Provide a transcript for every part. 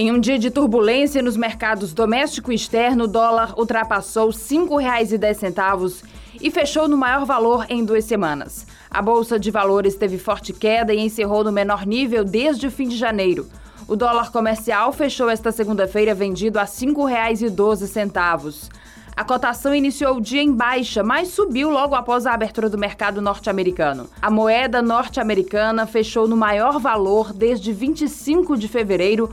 Em um dia de turbulência nos mercados doméstico e externo, o dólar ultrapassou R$ 5,10 e fechou no maior valor em duas semanas. A Bolsa de Valores teve forte queda e encerrou no menor nível desde o fim de janeiro. O dólar comercial fechou esta segunda-feira vendido a R$ 5,12. A cotação iniciou o dia em baixa, mas subiu logo após a abertura do mercado norte-americano. A moeda norte-americana fechou no maior valor desde 25 de fevereiro,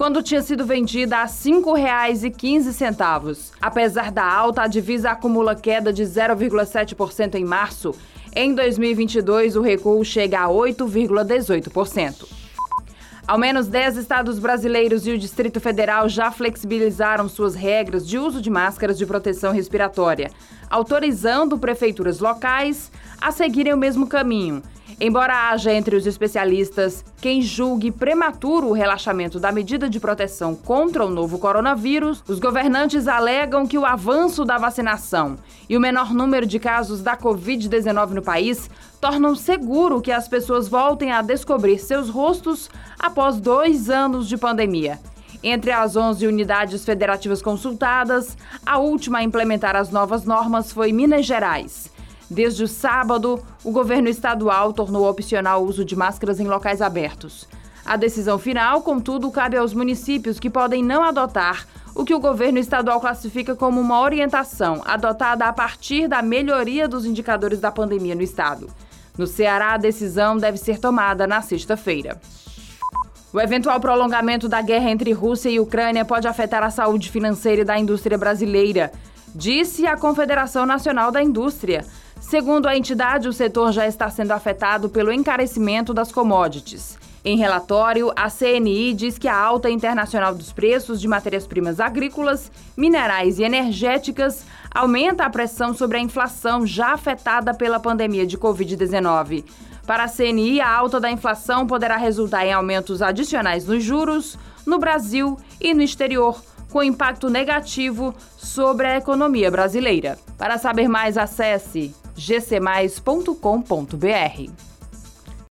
quando tinha sido vendida a R$ 5,15. Apesar da alta, a divisa acumula queda de 0,7% em março. Em 2022, o recuo chega a 8,18%. Ao menos 10 estados brasileiros e o Distrito Federal já flexibilizaram suas regras de uso de máscaras de proteção respiratória, autorizando prefeituras locais a seguirem o mesmo caminho Embora haja entre os especialistas quem julgue prematuro o relaxamento da medida de proteção contra o novo coronavírus, os governantes alegam que o avanço da vacinação e o menor número de casos da Covid-19 no país tornam seguro que as pessoas voltem a descobrir seus rostos após dois anos de pandemia. Entre as 11 unidades federativas consultadas, a última a implementar as novas normas foi Minas Gerais. Desde o sábado, o governo estadual tornou opcional o uso de máscaras em locais abertos. A decisão final, contudo, cabe aos municípios que podem não adotar o que o governo estadual classifica como uma orientação adotada a partir da melhoria dos indicadores da pandemia no estado. No Ceará, a decisão deve ser tomada na sexta-feira. O eventual prolongamento da guerra entre Rússia e Ucrânia pode afetar a saúde financeira da indústria brasileira, disse a Confederação Nacional da Indústria. Segundo a entidade, o setor já está sendo afetado pelo encarecimento das commodities. Em relatório, a CNI diz que a alta internacional dos preços de matérias-primas agrícolas, minerais e energéticas aumenta a pressão sobre a inflação já afetada pela pandemia de Covid-19. Para a CNI, a alta da inflação poderá resultar em aumentos adicionais nos juros no Brasil e no exterior, com impacto negativo sobre a economia brasileira. Para saber mais, acesse gcmais.com.br.